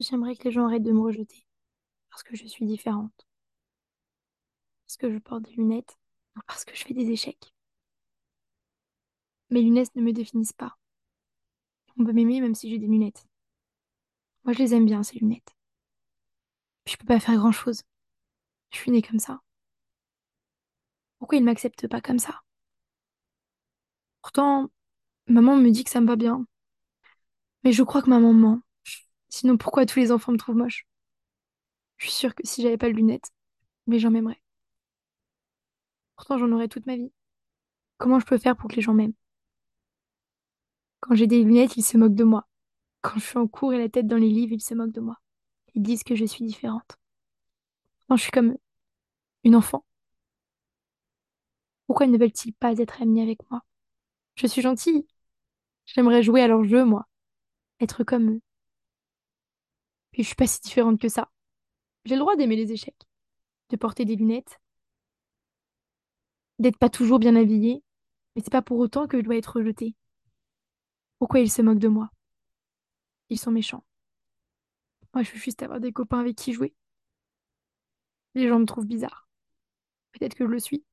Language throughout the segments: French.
J'aimerais que les gens arrêtent de me rejeter parce que je suis différente, parce que je porte des lunettes, parce que je fais des échecs. Mes lunettes ne me définissent pas. On peut m'aimer même si j'ai des lunettes. Moi, je les aime bien, ces lunettes. Puis je peux pas faire grand-chose. Je suis née comme ça. Pourquoi ils ne m'acceptent pas comme ça? Pourtant, maman me dit que ça me va bien. Mais je crois que maman ment. Sinon, pourquoi tous les enfants me trouvent moche? Je suis sûre que si j'avais pas de lunettes, les gens m'aimeraient. Pourtant, j'en aurais toute ma vie. Comment je peux faire pour que les gens m'aiment? Quand j'ai des lunettes, ils se moquent de moi. Quand je suis en cours et la tête dans les livres, ils se moquent de moi. Ils disent que je suis différente. Quand je suis comme eux, une enfant. Pourquoi ne veulent-ils pas être amis avec moi? Je suis gentille. J'aimerais jouer à leur jeu, moi. Être comme eux. Puis je suis pas si différente que ça. J'ai le droit d'aimer les échecs, de porter des lunettes, d'être pas toujours bien habillée, mais c'est pas pour autant que je dois être rejetée. Pourquoi ils se moquent de moi? Ils sont méchants. Moi, je veux juste avoir des copains avec qui jouer. Les gens me trouvent bizarre. Peut-être que je le suis.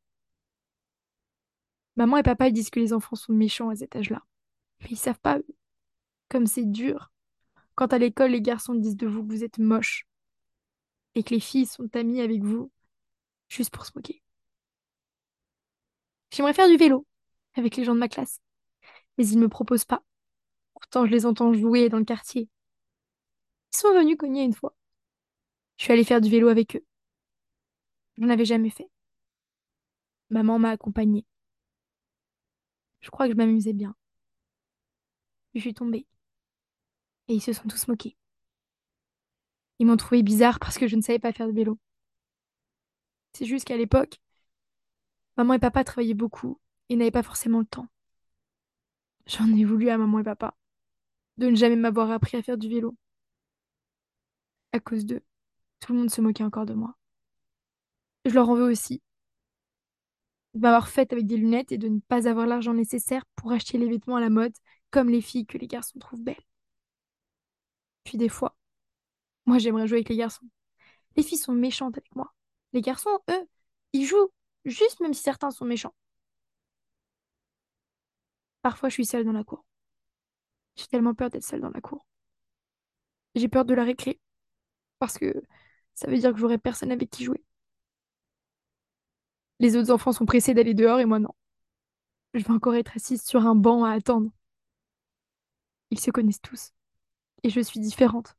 Maman et papa disent que les enfants sont méchants à cet âge-là. Mais ils savent pas. Comme c'est dur. Quand à l'école, les garçons disent de vous que vous êtes moche. Et que les filles sont amies avec vous, juste pour se moquer. J'aimerais faire du vélo avec les gens de ma classe. Mais ils me proposent pas. Pourtant, je les entends jouer dans le quartier. Ils sont venus cogner une fois. Je suis allée faire du vélo avec eux. J'en avais jamais fait. Maman m'a accompagnée. Je crois que je m'amusais bien. Je suis tombée. Et ils se sont tous moqués. Ils m'ont trouvé bizarre parce que je ne savais pas faire de vélo. C'est juste qu'à l'époque, maman et papa travaillaient beaucoup et n'avaient pas forcément le temps. J'en ai voulu à maman et papa de ne jamais m'avoir appris à faire du vélo. À cause d'eux, tout le monde se moquait encore de moi. Je leur en veux aussi. De m'avoir faite avec des lunettes et de ne pas avoir l'argent nécessaire pour acheter les vêtements à la mode, comme les filles que les garçons trouvent belles. Des fois, moi j'aimerais jouer avec les garçons. Les filles sont méchantes avec moi. Les garçons, eux, ils jouent, juste même si certains sont méchants. Parfois je suis seule dans la cour. J'ai tellement peur d'être seule dans la cour. J'ai peur de la récré, parce que ça veut dire que j'aurai personne avec qui jouer. Les autres enfants sont pressés d'aller dehors et moi non. Je vais encore être assise sur un banc à attendre. Ils se connaissent tous. Et je suis différente.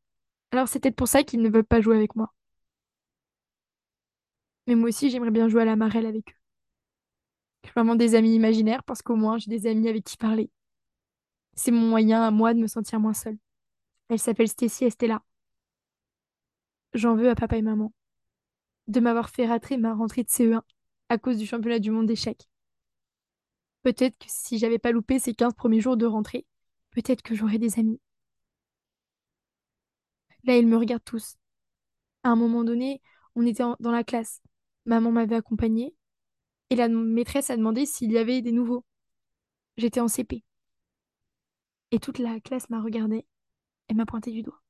Alors c'est peut-être pour ça qu'ils ne veulent pas jouer avec moi. Mais moi aussi, j'aimerais bien jouer à la marelle avec eux. Je vraiment des amis imaginaires parce qu'au moins j'ai des amis avec qui parler. C'est mon moyen à moi de me sentir moins seule. Elle s'appelle Stacy Estella. J'en veux à papa et maman de m'avoir fait rater ma rentrée de CE1 à cause du championnat du monde d'échecs. Peut-être que si j'avais pas loupé ces 15 premiers jours de rentrée, peut-être que j'aurais des amis. Là, ils me regardent tous. À un moment donné, on était dans la classe. Maman m'avait accompagnée et la maîtresse a demandé s'il y avait des nouveaux. J'étais en CP. Et toute la classe m'a regardée et m'a pointé du doigt.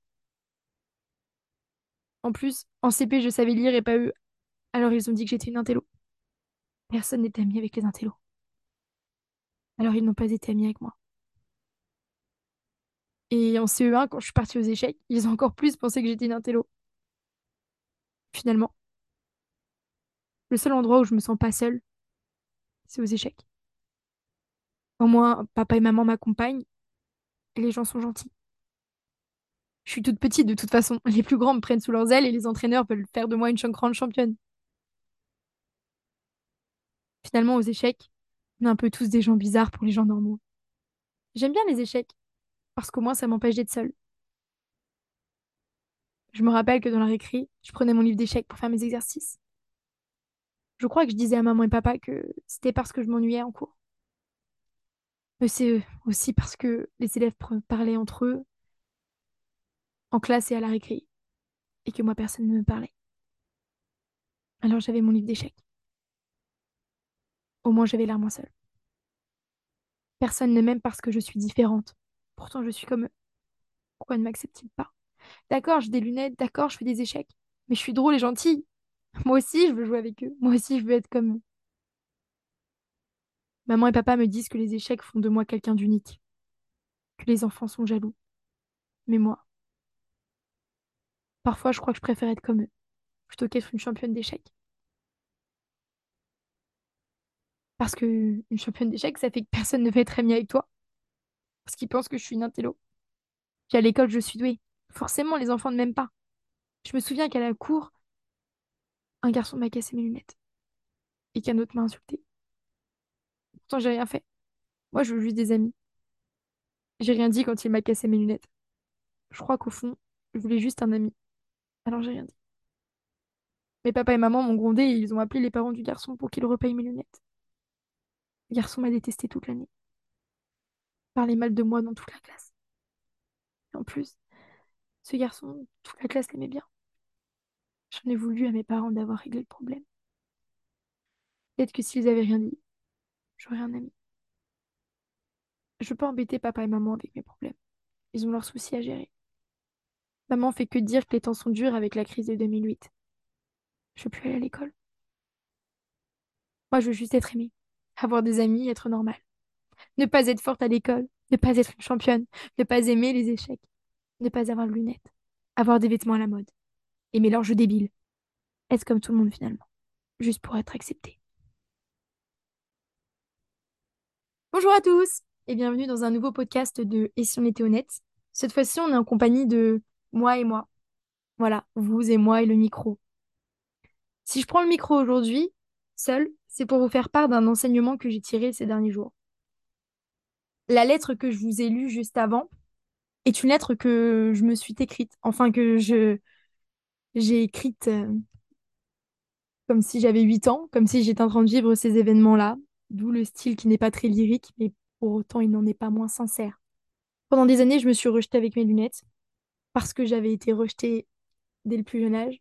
En plus, en CP, je savais lire et pas eux. Alors ils ont dit que j'étais une intello. Personne n'était ami avec les intellos. Alors ils n'ont pas été amis avec moi. Et en CE1, quand je suis partie aux échecs, ils ont encore plus pensé que j'étais une intello. Finalement, le seul endroit où je me sens pas seule, c'est aux échecs. Au moins, papa et maman m'accompagnent les gens sont gentils. Je suis toute petite de toute façon. Les plus grands me prennent sous leurs ailes et les entraîneurs veulent faire de moi une grande championne. Finalement, aux échecs, on est un peu tous des gens bizarres pour les gens normaux. J'aime bien les échecs, parce qu'au moins ça m'empêche d'être seule. Je me rappelle que dans la récré, je prenais mon livre d'échecs pour faire mes exercices. Je crois que je disais à maman et papa que c'était parce que je m'ennuyais en cours. Mais c'est aussi parce que les élèves parlaient entre eux, en classe et à la récré, et que moi personne ne me parlait. Alors j'avais mon livre d'échecs. Au moins j'avais l'air moins seule. Personne ne m'aime parce que je suis différente. Pourtant je suis comme eux. Pourquoi ne m'acceptent-ils pas? D'accord, j'ai des lunettes, d'accord, je fais des échecs. Mais je suis drôle et gentille. Moi aussi, je veux jouer avec eux. Moi aussi, je veux être comme eux. Maman et papa me disent que les échecs font de moi quelqu'un d'unique. Que les enfants sont jaloux. Mais moi, parfois, je crois que je préfère être comme eux, plutôt qu'être une championne d'échecs. Parce que une championne d'échecs, ça fait que personne ne veut être amie avec toi. Parce qu'ils pensent que je suis une intello. Puis à l'école, je suis douée. Forcément, les enfants ne m'aiment pas. Je me souviens qu'à la cour, un garçon m'a cassé mes lunettes. Et qu'un autre m'a insulté. Pourtant, j'ai rien fait. Moi, je veux juste des amis. J'ai rien dit quand il m'a cassé mes lunettes. Je crois qu'au fond, je voulais juste un ami. Alors j'ai rien dit. Mes papa et maman m'ont grondé et ils ont appelé les parents du garçon pour qu'il repaye mes lunettes. Le garçon m'a détesté toute l'année. Parlait mal de moi dans toute la classe. Et en plus, ce garçon, toute la classe l'aimait bien. J'en ai voulu à mes parents d'avoir réglé le problème. Peut-être que s'ils avaient rien dit, j'aurais un ami. Je veux pas embêter papa et maman avec mes problèmes. Ils ont leurs soucis à gérer. Maman fait que dire que les temps sont durs avec la crise de 2008. Je veux plus aller à l'école. Moi, je veux juste être aimée, avoir des amis, être normale. Ne pas être forte à l'école, ne pas être une championne, ne pas aimer les échecs, ne pas avoir de lunettes, avoir des vêtements à la mode, aimer leurs jeux débiles, être comme tout le monde finalement, juste pour être acceptée. Bonjour à tous et bienvenue dans un nouveau podcast de Et si on était honnête? Cette fois-ci, on est en compagnie de moi et moi. Voilà, vous et moi et le micro. Si je prends le micro aujourd'hui, seul, c'est pour vous faire part d'un enseignement que j'ai tiré ces derniers jours. La lettre que je vous ai lue juste avant est une lettre que je me suis écrite, enfin que je j'ai écrite euh, comme si j'avais 8 ans, comme si j'étais en train de vivre ces événements-là, d'où le style qui n'est pas très lyrique, mais pour autant il n'en est pas moins sincère. Pendant des années, je me suis rejetée avec mes lunettes, parce que j'avais été rejetée dès le plus jeune âge.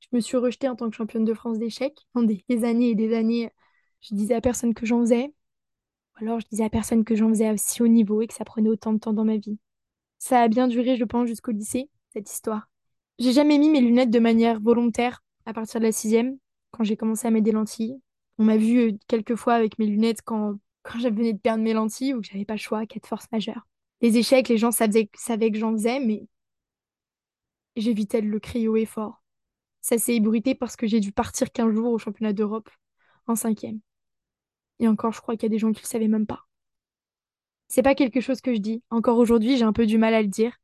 Je me suis rejetée en tant que championne de France d'échecs. Pendant des années et des années, je disais à personne que j'en faisais. Alors je disais à personne que j'en faisais à si haut niveau et que ça prenait autant de temps dans ma vie. Ça a bien duré, je pense, jusqu'au lycée, cette histoire. J'ai jamais mis mes lunettes de manière volontaire à partir de la sixième, quand j'ai commencé à mettre des lentilles. On m'a vu euh, quelques fois avec mes lunettes quand, quand j'avais de perdre mes lentilles ou que j'avais pas le choix, cas de force majeure. Les échecs, les gens savaient, savaient que j'en faisais, mais j'évitais de le crier haut et fort. Ça s'est ébruité parce que j'ai dû partir 15 jours au championnat d'Europe en cinquième. Et encore, je crois qu'il y a des gens qui le savaient même pas. C'est pas quelque chose que je dis. Encore aujourd'hui, j'ai un peu du mal à le dire.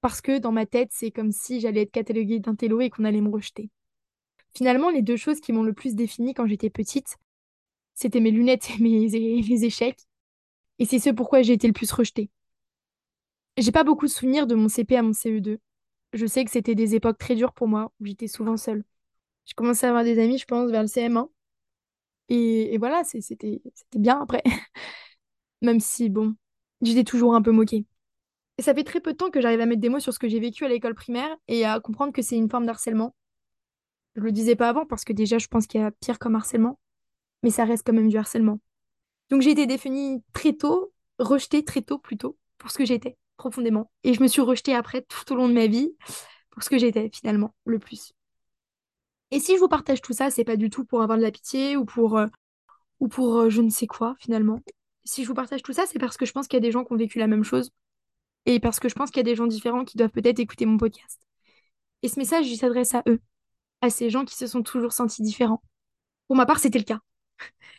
Parce que dans ma tête, c'est comme si j'allais être cataloguée d'intello et qu'on allait me rejeter. Finalement, les deux choses qui m'ont le plus définie quand j'étais petite, c'était mes lunettes et mes, mes échecs. Et c'est ce pourquoi j'ai été le plus rejetée. J'ai pas beaucoup de souvenirs de mon CP à mon CE2 je sais que c'était des époques très dures pour moi, où j'étais souvent seule. J'ai commencé à avoir des amis, je pense, vers le CM1. Et, voilà, c'était bien après. Même si, bon, j'étais toujours un peu moquée. Et ça fait très peu de temps que j'arrive à mettre des mots sur ce que j'ai vécu à l'école primaire et à comprendre que c'est une forme d'harcèlement. Je le disais pas avant parce que déjà, je pense qu'il y a pire comme harcèlement, mais ça reste quand même du harcèlement. Donc j'ai été définie très tôt, rejetée très tôt plutôt, pour ce que j'étais profondément. Et je me suis rejetée après tout au long de ma vie pour ce que j'étais finalement le plus. Et si je vous partage tout ça, c'est pas du tout pour avoir de la pitié ou pour, euh, ou pour euh, je ne sais quoi finalement. Si je vous partage tout ça, c'est parce que je pense qu'il y a des gens qui ont vécu la même chose et parce que je pense qu'il y a des gens différents qui doivent peut-être écouter mon podcast. Et ce message, il s'adresse à eux, à ces gens qui se sont toujours sentis différents. Pour ma part, c'était le cas.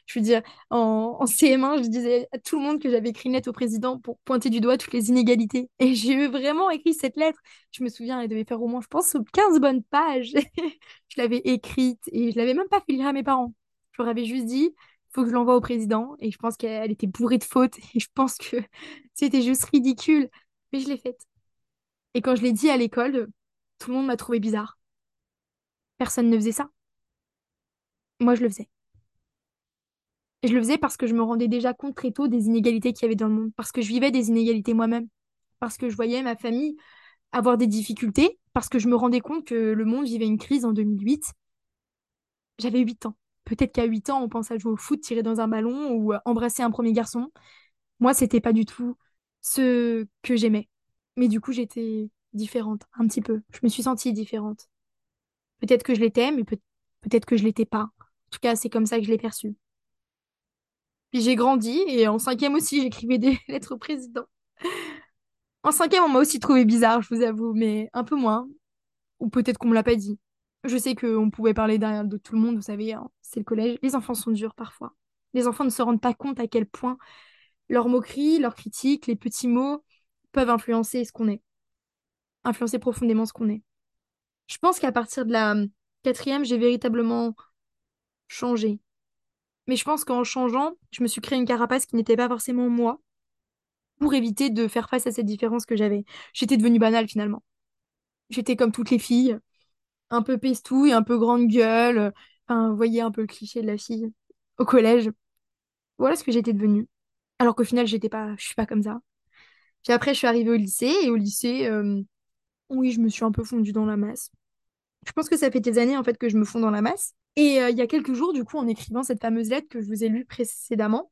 Je veux dire, en, CM1, je disais à tout le monde que j'avais écrit une lettre au président pour pointer du doigt toutes les inégalités. Et j'ai vraiment écrit cette lettre. Je me souviens, elle devait faire au moins, je pense, 15 bonnes pages. je l'avais écrite et je l'avais même pas fait lire à mes parents. Je leur avais juste dit, il faut que je l'envoie au président. Et je pense qu'elle était bourrée de fautes. Et je pense que c'était juste ridicule. Mais je l'ai faite. Et quand je l'ai dit à l'école, tout le monde m'a trouvé bizarre. Personne ne faisait ça. Moi, je le faisais. Je le faisais parce que je me rendais déjà compte très tôt des inégalités qu'il y avait dans le monde, parce que je vivais des inégalités moi-même, parce que je voyais ma famille avoir des difficultés, parce que je me rendais compte que le monde vivait une crise en 2008. J'avais 8 ans. Peut-être qu'à 8 ans, on pense à jouer au foot, tirer dans un ballon ou embrasser un premier garçon. Moi, c'était pas du tout ce que j'aimais. Mais du coup, j'étais différente, un petit peu. Je me suis sentie différente. Peut-être que je l'étais, mais peut- peut-être que je l'étais pas. En tout cas, c'est comme ça que je l'ai perçu. Puis j'ai grandi et en cinquième aussi, j'écrivais des lettres au président. En cinquième, on m'a aussi trouvé bizarre, je vous avoue, mais un peu moins. Ou peut-être qu'on me l'a pas dit. Je sais qu'on pouvait parler derrière de tout le monde, vous savez, hein, c'est le collège. Les enfants sont durs parfois. Les enfants ne se rendent pas compte à quel point leurs moqueries, leurs critiques, les petits mots peuvent influencer ce qu'on est. Influencer profondément ce qu'on est. Je pense qu'à partir de la hum, quatrième, j'ai véritablement changé. Mais je pense qu'en changeant, je me suis créé une carapace qui n'était pas forcément moi pour éviter de faire face à cette différence que j'avais. J'étais devenue banale finalement. J'étais comme toutes les filles, un peu pestouille, un peu grande gueule. Enfin, vous voyez un peu le cliché de la fille au collège. Voilà ce que j'étais devenue. Alors qu'au final, j'étais pas, je suis pas comme ça. Puis après, je suis arrivée au lycée et au lycée, euh, oui, je me suis un peu fondue dans la masse. Je pense que ça fait des années en fait que je me fonds dans la masse. Et euh, il y a quelques jours, du coup, en écrivant cette fameuse lettre que je vous ai lue précédemment,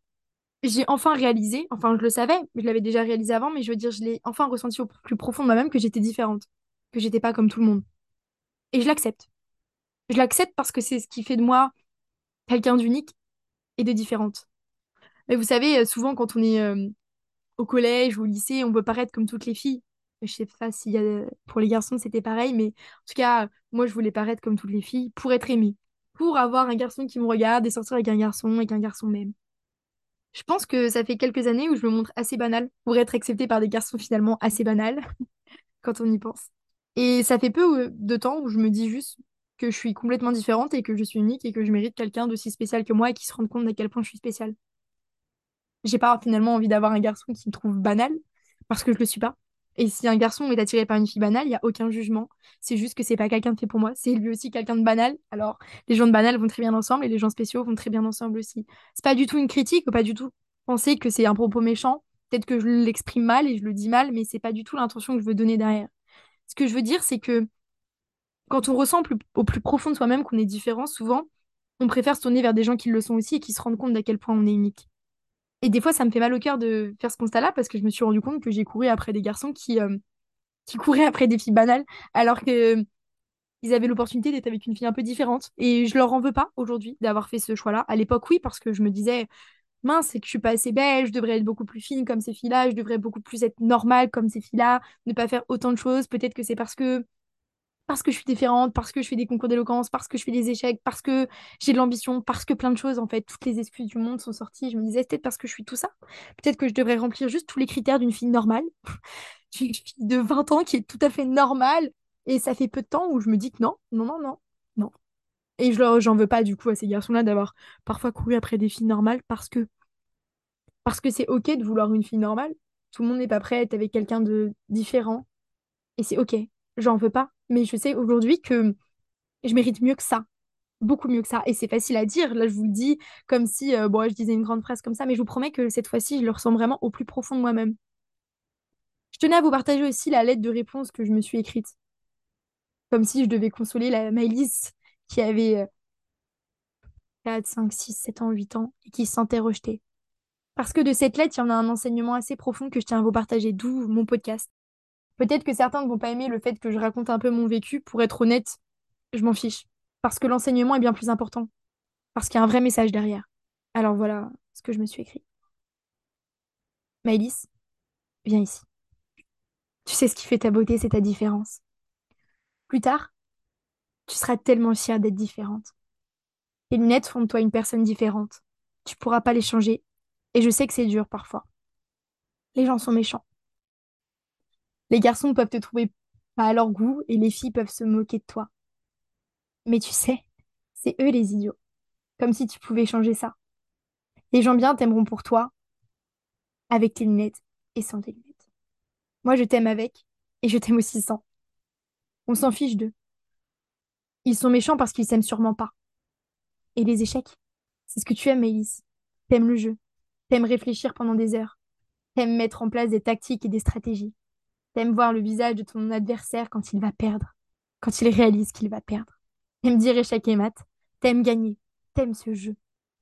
j'ai enfin réalisé, enfin je le savais, je l'avais déjà réalisé avant, mais je veux dire, je l'ai enfin ressenti au plus profond de moi-même que j'étais différente, que j'étais pas comme tout le monde. Et je l'accepte. Je l'accepte parce que c'est ce qui fait de moi quelqu'un d'unique et de différente. Mais vous savez, euh, souvent quand on est euh, au collège ou au lycée, on veut paraître comme toutes les filles. Je sais pas si pour les garçons c'était pareil, mais en tout cas, moi je voulais paraître comme toutes les filles pour être aimée, pour avoir un garçon qui me regarde et sortir avec un garçon et qu'un garçon m'aime. Je pense que ça fait quelques années où je me montre assez banale pour être acceptée par des garçons finalement assez banals quand on y pense. Et ça fait peu euh, de temps où je me dis juste que je suis complètement différente et que je suis unique et que je mérite quelqu'un d'aussi spécial que moi et qui se rende compte d'à quel point je suis spéciale. J'ai pas finalement envie d'avoir un garçon qui me trouve banal parce que je le suis pas. Et si un garçon est attiré par une fille banale, il y a aucun jugement. C'est juste que c'est pas quelqu'un de fait pour moi, c'est lui aussi quelqu'un de banal. Alors, les gens de banal vont très bien ensemble et les gens spéciaux vont très bien ensemble aussi. C'est pas du tout une critique, ou pas du tout penser que c'est un propos méchant. Peut-être que je l'exprime mal et je le dis mal, mais c'est pas du tout l'intention que je veux donner derrière. Ce que je veux dire, c'est que quand on ressent au plus profond de soi-même qu'on est différent, souvent, on préfère se tourner vers des gens qui le sont aussi et qui se rendent compte d'à quel point on est unique. Et des fois, ça me fait mal au cœur de faire ce constat-là parce que je me suis rendu compte que j'ai couru après des garçons qui, euh, couraient après des filles banales alors que euh, ils avaient l'opportunité d'être avec une fille un peu différente. Et je leur en veux pas aujourd'hui d'avoir fait ce choix-là. À l'époque, oui, parce que je me disais, mince, c'est que je suis pas assez belle, je devrais être beaucoup plus fine comme ces filles-là, je devrais beaucoup plus être normale comme ces filles-là, ne pas faire autant de choses. Peut-être que c'est parce que parce que je suis différente, parce que je fais des concours d'éloquence, parce que je fais des échecs, parce que j'ai de l'ambition, parce que plein de choses, en fait, toutes les excuses du monde sont sorties. Je me disais, peut-être parce que je suis tout ça. Peut-être que je devrais remplir juste tous les critères d'une fille normale, d'une fille de 20 ans qui est tout à fait normale. Et ça fait peu de temps où je me dis que non, non, non, non, non. Et je j'en veux pas, du coup, à ces garçons-là d'avoir parfois couru après des filles normales parce que parce que c'est OK de vouloir une fille normale. Tout le monde n'est pas prêt à être avec quelqu'un de différent. Et c'est OK. J'en veux pas. Mais je sais aujourd'hui que je mérite mieux que ça. Beaucoup mieux que ça. Et c'est facile à dire. Là, je vous le dis comme si euh, bon, je disais une grande phrase comme ça. Mais je vous promets que cette fois-ci, je le ressens vraiment au plus profond de moi-même. Je tenais à vous partager aussi la lettre de réponse que je me suis écrite. Comme si je devais consoler la Maëlys qui avait euh, 4, 5, 6, 7 ans, 8 ans et qui se sentait rejetée. Parce que de cette lettre, il y en a un enseignement assez profond que je tiens à vous partager, d'où mon podcast. Peut-être que certains ne vont pas aimer le fait que je raconte un peu mon vécu. Pour être honnête, je m'en fiche. Parce que l'enseignement est bien plus important. Parce qu'il y a un vrai message derrière. Alors voilà ce que je me suis écrit. Maëlys, viens ici. Tu sais ce qui fait ta beauté, c'est ta différence. Plus tard, tu seras tellement fière d'être différente. Tes lunettes font de toi une personne différente. Tu pourras pas les changer. Et je sais que c'est dur parfois. Les gens sont méchants. Les garçons peuvent te trouver pas à leur goût et les filles peuvent se moquer de toi. Mais tu sais, c'est eux les idiots. Comme si tu pouvais changer ça. Les gens bien t'aimeront pour toi, avec tes lunettes et sans tes lunettes. Moi, je t'aime avec et je t'aime aussi sans. On s'en fiche d'eux. Ils sont méchants parce qu'ils s'aiment sûrement pas. Et les échecs, c'est ce que tu aimes, Maëlys. T'aimes le jeu. T'aimes réfléchir pendant des heures. T'aimes mettre en place des tactiques et des stratégies. T'aimes voir le visage de ton adversaire quand il va perdre, quand il réalise qu'il va perdre. T'aimes dire échec et mat. T'aimes gagner. T'aimes ce jeu.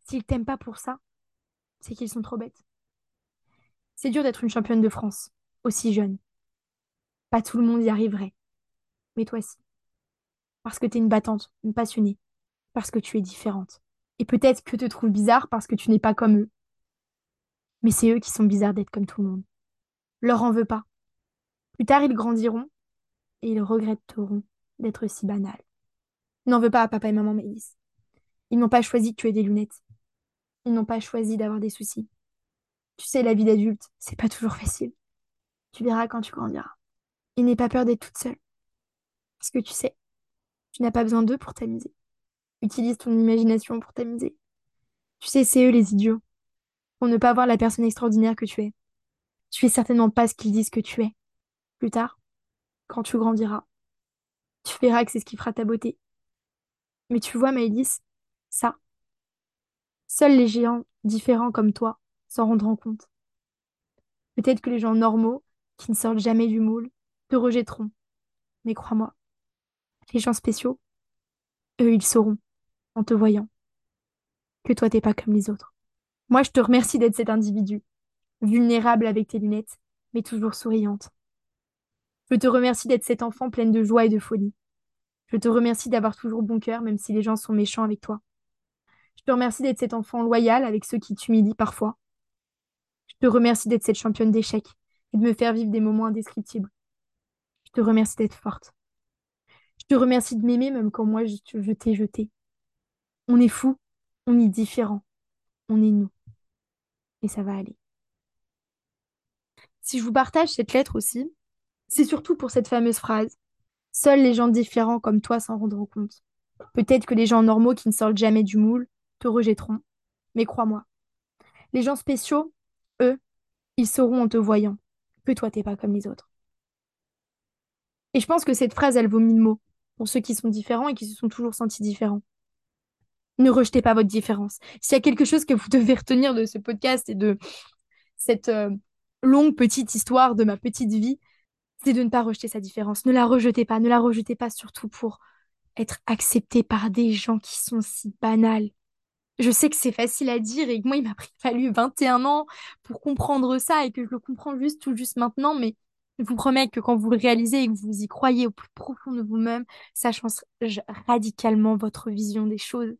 S'ils t'aiment pas pour ça, c'est qu'ils sont trop bêtes. C'est dur d'être une championne de France, aussi jeune. Pas tout le monde y arriverait. Mais toi si. Parce que t'es une battante, une passionnée. Parce que tu es différente. Et peut-être que te trouvent bizarre parce que tu n'es pas comme eux. Mais c'est eux qui sont bizarres d'être comme tout le monde. Leur en veux pas. Plus tard, ils grandiront et ils regretteront d'être si banals. N'en veux pas à papa et maman Maïs. Ils n'ont pas choisi que tu aies des lunettes. Ils n'ont pas choisi d'avoir des soucis. Tu sais, la vie d'adulte, c'est pas toujours facile. Tu verras quand tu grandiras. Et n'aie pas peur d'être toute seule. Parce que tu sais, tu n'as pas besoin d'eux pour t'amuser. Utilise ton imagination pour t'amuser. Tu sais, c'est eux les idiots. Pour ne pas voir la personne extraordinaire que tu es. Tu es certainement pas ce qu'ils disent que tu es. Plus tard, quand tu grandiras, tu verras que c'est ce qui fera ta beauté. Mais tu vois, Maëlys, ça, seuls les géants différents comme toi s'en rendront compte. Peut-être que les gens normaux, qui ne sortent jamais du moule, te rejetteront. Mais crois-moi, les gens spéciaux, eux, ils sauront, en te voyant, que toi, t'es pas comme les autres. Moi, je te remercie d'être cet individu, vulnérable avec tes lunettes, mais toujours souriante. Je te remercie d'être cet enfant pleine de joie et de folie. Je te remercie d'avoir toujours bon cœur, même si les gens sont méchants avec toi. Je te remercie d'être cet enfant loyal avec ceux qui t'humilient parfois. Je te remercie d'être cette championne d'échecs et de me faire vivre des moments indescriptibles. Je te remercie d'être forte. Je te remercie de m'aimer même quand moi je, je t'ai jeté. On est fou, on est différent, on est nous. Et ça va aller. Si je vous partage cette lettre aussi, c'est surtout pour cette fameuse phrase. Seuls les gens différents comme toi s'en rendront compte. Peut-être que les gens normaux qui ne sortent jamais du moule te rejetteront. Mais crois-moi, les gens spéciaux, eux, ils sauront en te voyant que toi t'es pas comme les autres. Et je pense que cette phrase, elle vaut mille mots pour ceux qui sont différents et qui se sont toujours sentis différents. Ne rejetez pas votre différence. S'il y a quelque chose que vous devez retenir de ce podcast et de cette euh, longue petite histoire de ma petite vie, c'est de ne pas rejeter sa différence. Ne la rejetez pas, ne la rejetez pas surtout pour être accepté par des gens qui sont si banals. Je sais que c'est facile à dire et que moi, il m'a fallu 21 ans pour comprendre ça et que je le comprends juste tout juste maintenant, mais je vous promets que quand vous le réalisez et que vous y croyez au plus profond de vous-même, ça change radicalement votre vision des choses.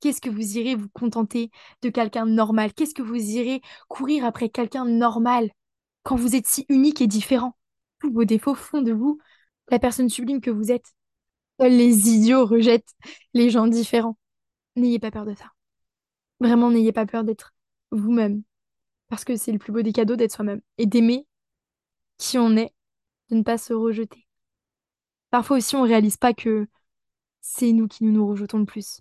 Qu'est-ce que vous irez vous contenter de quelqu'un normal? Qu'est-ce que vous irez courir après quelqu'un normal? Quand vous êtes si unique et différent Tous vos défauts font de vous la personne sublime que vous êtes. Seuls les idiots rejettent les gens différents. N'ayez pas peur de ça. Vraiment, n'ayez pas peur d'être vous-même. Parce que c'est le plus beau des cadeaux d'être soi-même. Et d'aimer qui on est, de ne pas se rejeter. Parfois aussi, on réalise pas que c'est nous qui nous, nous rejetons le plus.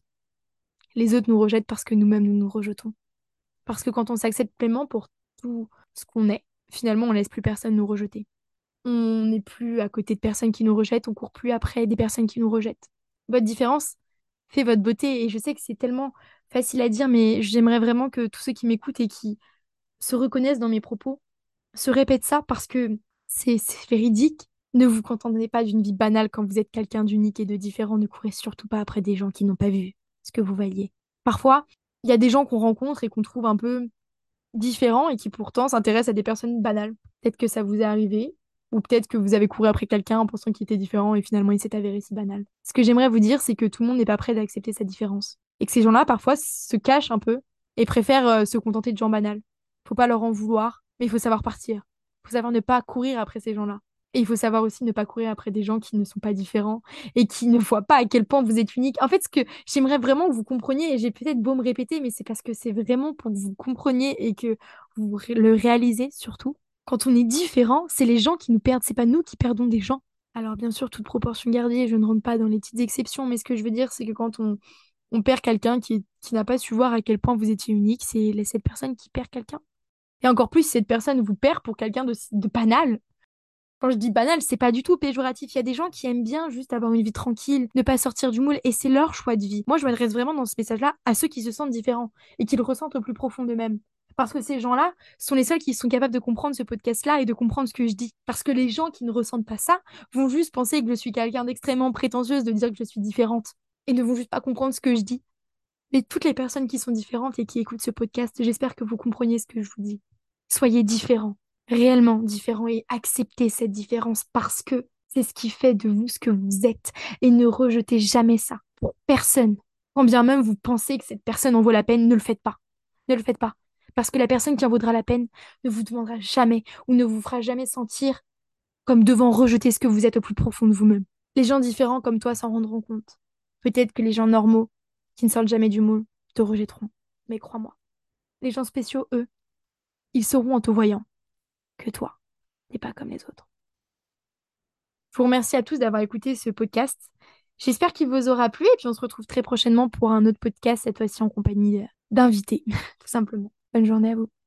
Les autres nous rejettent parce que nous-mêmes nous nous rejetons. Parce que quand on s'accepte pleinement pour tout ce qu'on est, finalement, on laisse plus personne nous rejeter. On n'est plus à côté de personnes qui nous rejettent, on court plus après des personnes qui nous rejettent. Votre différence fait votre beauté et je sais que c'est tellement facile à dire, mais j'aimerais vraiment que tous ceux qui m'écoutent et qui se reconnaissent dans mes propos se répètent ça parce que c'est véridique. Ne vous contentez pas d'une vie banale quand vous êtes quelqu'un d'unique et de différent. Ne courez surtout pas après des gens qui n'ont pas vu ce que vous voyez. Parfois, il y a des gens qu'on rencontre et qu'on trouve un peu différents et qui pourtant s'intéressent à des personnes banales. Peut-être que ça vous est arrivé, ou peut-être que vous avez couru après quelqu'un en pensant qu'il était différent et finalement il s'est avéré si banal. Ce que j'aimerais vous dire, c'est que tout le monde n'est pas prêt d'accepter sa différence. Et que ces gens-là, parfois, se cachent un peu et préfèrent euh, se contenter de gens banals. Faut pas leur en vouloir, mais il faut savoir partir. Faut savoir ne pas courir après ces gens-là. Et il faut savoir aussi ne pas courir après des gens qui ne sont pas différents et qui ne voient pas à quel point vous êtes unique. En fait, ce que j'aimerais vraiment que vous compreniez, et j'ai peut-être beau me répéter, mais c'est parce que c'est vraiment pour que vous compreniez et que vous le réalisez surtout. Quand on est différent, c'est les gens qui nous perdent, c'est pas nous qui perdons des gens. Alors bien sûr, toute proportion gardée, je ne rentre pas dans les petites exceptions, mais ce que je veux dire, c'est que quand on, perd quelqu'un qui, qui n'a pas su voir à quel point vous étiez unique, c'est cette personne qui perd quelqu'un. Et encore plus, cette personne vous perd pour quelqu'un de, de banal, quand je dis banal, c'est pas du tout péjoratif. Il y a des gens qui aiment bien juste avoir une vie tranquille, ne pas sortir du moule, et c'est leur choix de vie. Moi, je m'adresse vraiment dans ce message-là à ceux qui se sentent différents et qui le ressentent au plus profond d'eux-mêmes. Parce que ces gens-là sont les seuls qui sont capables de comprendre ce podcast-là et de comprendre ce que je dis. Parce que les gens qui ne ressentent pas ça vont juste penser que je suis quelqu'un d'extrêmement prétentieuse de dire que je suis différente et ne vont juste pas comprendre ce que je dis. Mais toutes les personnes qui sont différentes et qui écoutent ce podcast, j'espère que vous compreniez ce que je vous dis. Soyez différents. Réellement différent et acceptez cette différence parce que c'est ce qui fait de vous ce que vous êtes. Et ne rejetez jamais ça pour personne. Quand bien même vous pensez que cette personne en vaut la peine, ne le faites pas. Ne le faites pas. Parce que la personne qui en vaudra la peine ne vous demandera jamais ou ne vous fera jamais sentir comme devant rejeter ce que vous êtes au plus profond de vous-même. Les gens différents comme toi s'en rendront compte. Peut-être que les gens normaux, qui ne sortent jamais du moule, te rejetteront. Mais crois-moi, les gens spéciaux, eux, ils sauront en te voyant que toi n'es pas comme les autres. Je vous remercie à tous d'avoir écouté ce podcast. J'espère qu'il vous aura plu et puis on se retrouve très prochainement pour un autre podcast, cette fois-ci en compagnie d'invités, tout simplement. Bonne journée à vous.